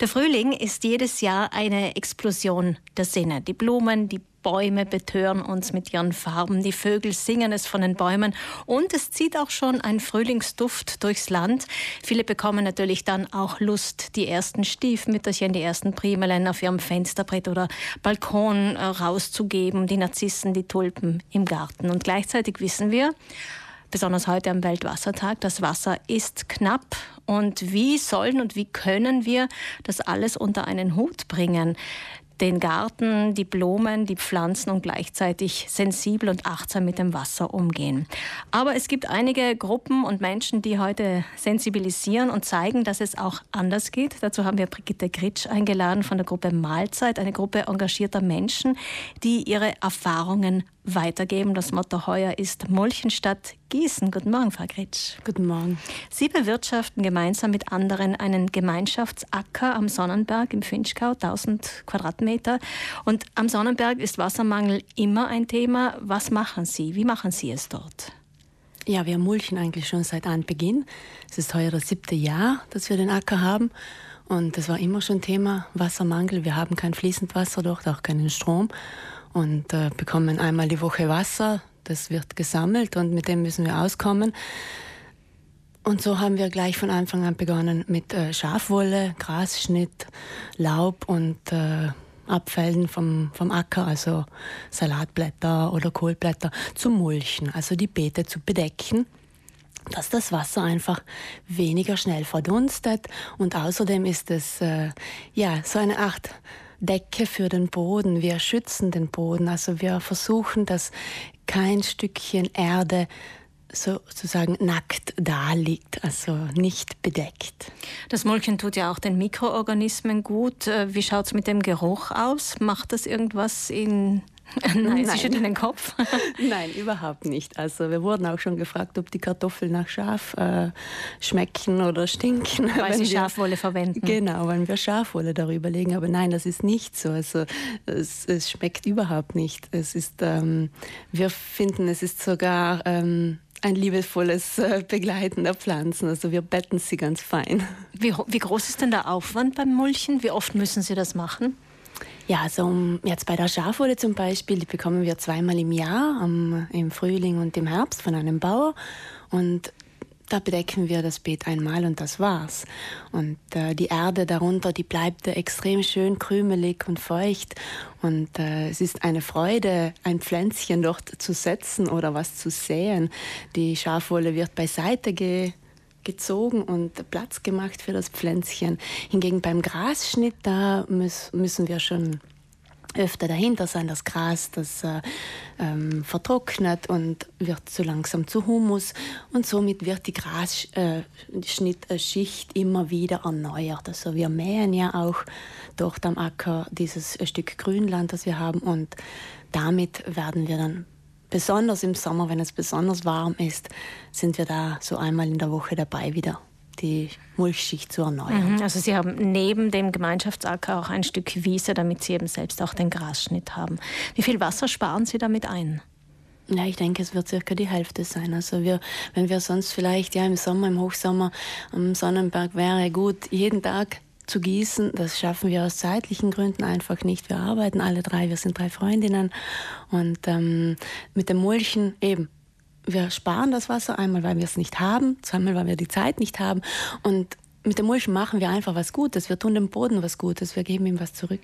Der Frühling ist jedes Jahr eine Explosion der Sinne. Die Blumen, die Bäume betören uns mit ihren Farben, die Vögel singen es von den Bäumen und es zieht auch schon ein Frühlingsduft durchs Land. Viele bekommen natürlich dann auch Lust, die ersten Stiefmütterchen, die ersten Primelen auf ihrem Fensterbrett oder Balkon äh, rauszugeben, die Narzissen, die Tulpen im Garten. Und gleichzeitig wissen wir, besonders heute am Weltwassertag. Das Wasser ist knapp. Und wie sollen und wie können wir das alles unter einen Hut bringen? den Garten, die Blumen, die Pflanzen und gleichzeitig sensibel und achtsam mit dem Wasser umgehen. Aber es gibt einige Gruppen und Menschen, die heute sensibilisieren und zeigen, dass es auch anders geht. Dazu haben wir Brigitte Gritsch eingeladen von der Gruppe Mahlzeit, eine Gruppe engagierter Menschen, die ihre Erfahrungen weitergeben. Das Motto heuer ist Mulchen statt Gießen. Guten Morgen, Frau Gritsch. Guten Morgen. Sie bewirtschaften gemeinsam mit anderen einen Gemeinschaftsacker am Sonnenberg im Finchgau, 1000 Quadratmeter. Und am Sonnenberg ist Wassermangel immer ein Thema. Was machen Sie? Wie machen Sie es dort? Ja, wir mulchen eigentlich schon seit Anbeginn. Es ist heuer das siebte Jahr, dass wir den Acker haben. Und das war immer schon Thema Wassermangel. Wir haben kein fließend Wasser dort, auch keinen Strom und äh, bekommen einmal die Woche Wasser. Das wird gesammelt und mit dem müssen wir auskommen. Und so haben wir gleich von Anfang an begonnen mit äh, Schafwolle, Grasschnitt, Laub und äh, Abfällen vom, vom Acker, also Salatblätter oder Kohlblätter, zu mulchen, also die Beete zu bedecken dass das Wasser einfach weniger schnell verdunstet und außerdem ist es äh, ja so eine Art Decke für den Boden. Wir schützen den Boden. Also wir versuchen, dass kein Stückchen Erde sozusagen nackt da liegt, also nicht bedeckt. Das Molken tut ja auch den Mikroorganismen gut. Äh, wie schaut es mit dem Geruch aus? Macht das irgendwas in Nein, Sie schütteln den Kopf. Nein, überhaupt nicht. Also wir wurden auch schon gefragt, ob die Kartoffeln nach Schaf äh, schmecken oder stinken. Weil Sie Schafwolle verwenden. Genau, wenn wir Schafwolle darüber legen. Aber nein, das ist nicht so. Also es, es schmeckt überhaupt nicht. Es ist, ähm, wir finden, es ist sogar ähm, ein liebevolles äh, Begleiten der Pflanzen. Also wir betten sie ganz fein. Wie, wie groß ist denn der Aufwand beim Mulchen? Wie oft müssen Sie das machen? Ja, also jetzt bei der Schafwolle zum Beispiel, die bekommen wir zweimal im Jahr, am, im Frühling und im Herbst von einem Bauer. Und da bedecken wir das Beet einmal und das war's. Und äh, die Erde darunter, die bleibt extrem schön krümelig und feucht. Und äh, es ist eine Freude, ein Pflänzchen dort zu setzen oder was zu säen. Die Schafwolle wird beiseite ge gezogen und Platz gemacht für das Pflänzchen. Hingegen beim Grasschnitt, da müssen wir schon öfter dahinter sein. Das Gras, das äh, ähm, vertrocknet und wird so langsam zu Humus und somit wird die Grasschnittschicht äh, immer wieder erneuert. Also wir mähen ja auch dort am Acker dieses Stück Grünland, das wir haben und damit werden wir dann besonders im Sommer, wenn es besonders warm ist, sind wir da so einmal in der Woche dabei wieder die Mulchschicht zu erneuern. Mhm, also Sie haben neben dem Gemeinschaftsacker auch ein Stück Wiese, damit Sie eben selbst auch den Grasschnitt haben. Wie viel Wasser sparen Sie damit ein? Ja, ich denke, es wird circa die Hälfte sein. Also wir, wenn wir sonst vielleicht ja im Sommer, im Hochsommer am Sonnenberg wäre gut jeden Tag zu gießen. Das schaffen wir aus zeitlichen Gründen einfach nicht. Wir arbeiten alle drei, wir sind drei Freundinnen und ähm, mit dem Mulchen eben. Wir sparen das Wasser einmal, weil wir es nicht haben, zweimal, weil wir die Zeit nicht haben und mit dem Mulchen machen wir einfach was Gutes. Wir tun dem Boden was Gutes. Wir geben ihm was zurück.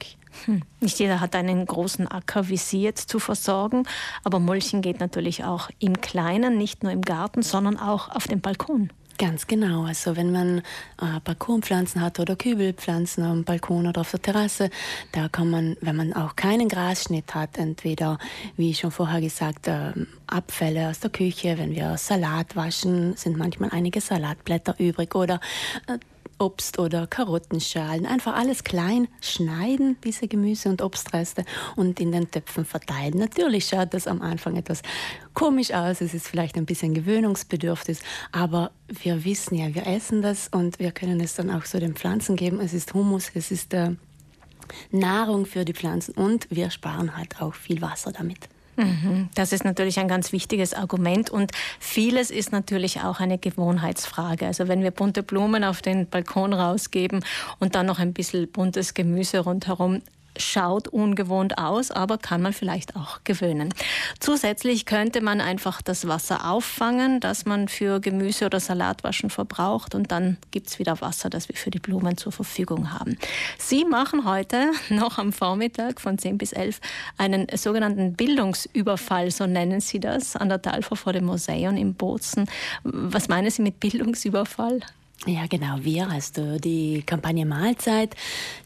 Hm. Nicht jeder hat einen großen Acker wie Sie jetzt zu versorgen. Aber Mulchen geht natürlich auch im Kleinen, nicht nur im Garten, sondern auch auf dem Balkon. Ganz genau. Also wenn man äh, Balkonpflanzen hat oder Kübelpflanzen am Balkon oder auf der Terrasse, da kann man, wenn man auch keinen Grasschnitt hat, entweder, wie schon vorher gesagt, äh, Abfälle aus der Küche, wenn wir Salat waschen, sind manchmal einige Salatblätter übrig oder äh, Obst- oder Karottenschalen. Einfach alles klein schneiden, diese Gemüse- und Obstreste, und in den Töpfen verteilen. Natürlich schaut das am Anfang etwas komisch aus, es ist vielleicht ein bisschen gewöhnungsbedürftig, aber wir wissen ja, wir essen das und wir können es dann auch so den Pflanzen geben. Es ist Humus, es ist äh, Nahrung für die Pflanzen und wir sparen halt auch viel Wasser damit. Mhm. Das ist natürlich ein ganz wichtiges Argument und vieles ist natürlich auch eine Gewohnheitsfrage. Also wenn wir bunte Blumen auf den Balkon rausgeben und dann noch ein bisschen buntes Gemüse rundherum, schaut ungewohnt aus, aber kann man vielleicht auch gewöhnen. Zusätzlich könnte man einfach das Wasser auffangen, das man für Gemüse oder Salatwaschen verbraucht und dann gibt es wieder Wasser, das wir für die Blumen zur Verfügung haben. Sie machen heute noch am Vormittag von 10 bis 11 einen sogenannten Bildungsüberfall, so nennen Sie das, an der Talfer vor dem Museum in Bozen. Was meinen Sie mit Bildungsüberfall? Ja, genau. Wir, also die Kampagne Mahlzeit,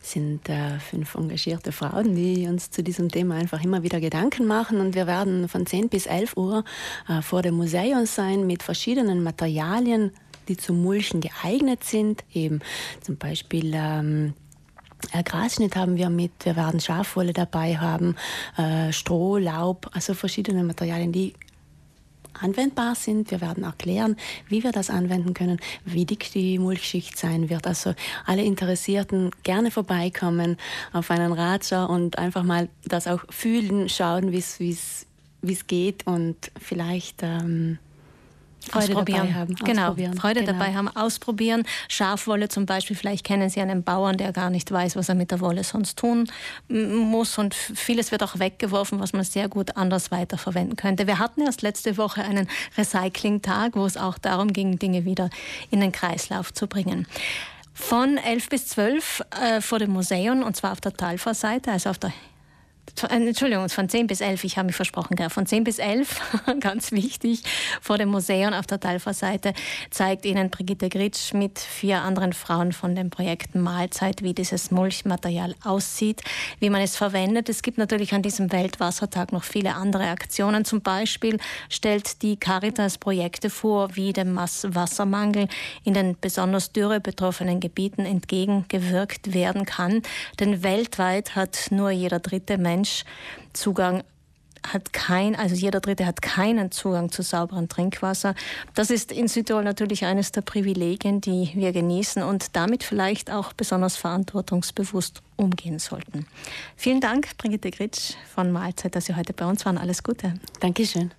sind äh, fünf engagierte Frauen, die uns zu diesem Thema einfach immer wieder Gedanken machen. Und wir werden von 10 bis 11 Uhr äh, vor dem Museum sein mit verschiedenen Materialien, die zum Mulchen geeignet sind. Eben zum Beispiel ähm, äh, Grasschnitt haben wir mit, wir werden Schafwolle dabei haben, äh, Stroh, Laub, also verschiedene Materialien, die anwendbar sind. Wir werden erklären, wie wir das anwenden können, wie dick die Mulchschicht sein wird. Also alle Interessierten gerne vorbeikommen auf einen Ratscher und einfach mal das auch fühlen, schauen, wie es geht und vielleicht ähm, Freude ausprobieren. dabei haben. Genau, ausprobieren. Freude genau. dabei haben, ausprobieren. Schafwolle zum Beispiel, vielleicht kennen Sie einen Bauern, der gar nicht weiß, was er mit der Wolle sonst tun muss. Und vieles wird auch weggeworfen, was man sehr gut anders weiterverwenden könnte. Wir hatten erst letzte Woche einen Recycling-Tag, wo es auch darum ging, Dinge wieder in den Kreislauf zu bringen. Von 11 bis 12 äh, vor dem Museum, und zwar auf der Talfa-Seite, also auf der Entschuldigung, von 10 bis 11, ich habe mich versprochen, von 10 bis 11, ganz wichtig, vor dem Museum auf der Talfa-Seite zeigt Ihnen Brigitte Gritsch mit vier anderen Frauen von dem Projekt Mahlzeit, wie dieses Mulchmaterial aussieht, wie man es verwendet. Es gibt natürlich an diesem Weltwassertag noch viele andere Aktionen. Zum Beispiel stellt die Caritas Projekte vor, wie dem Wassermangel in den besonders dürre betroffenen Gebieten entgegengewirkt werden kann. Denn weltweit hat nur jeder dritte Mensch Mensch Zugang hat kein, also jeder Dritte hat keinen Zugang zu sauberem Trinkwasser. Das ist in Südtirol natürlich eines der Privilegien, die wir genießen und damit vielleicht auch besonders verantwortungsbewusst umgehen sollten. Vielen Dank, Brigitte Gritsch von Mahlzeit, dass Sie heute bei uns waren. Alles Gute. Dankeschön.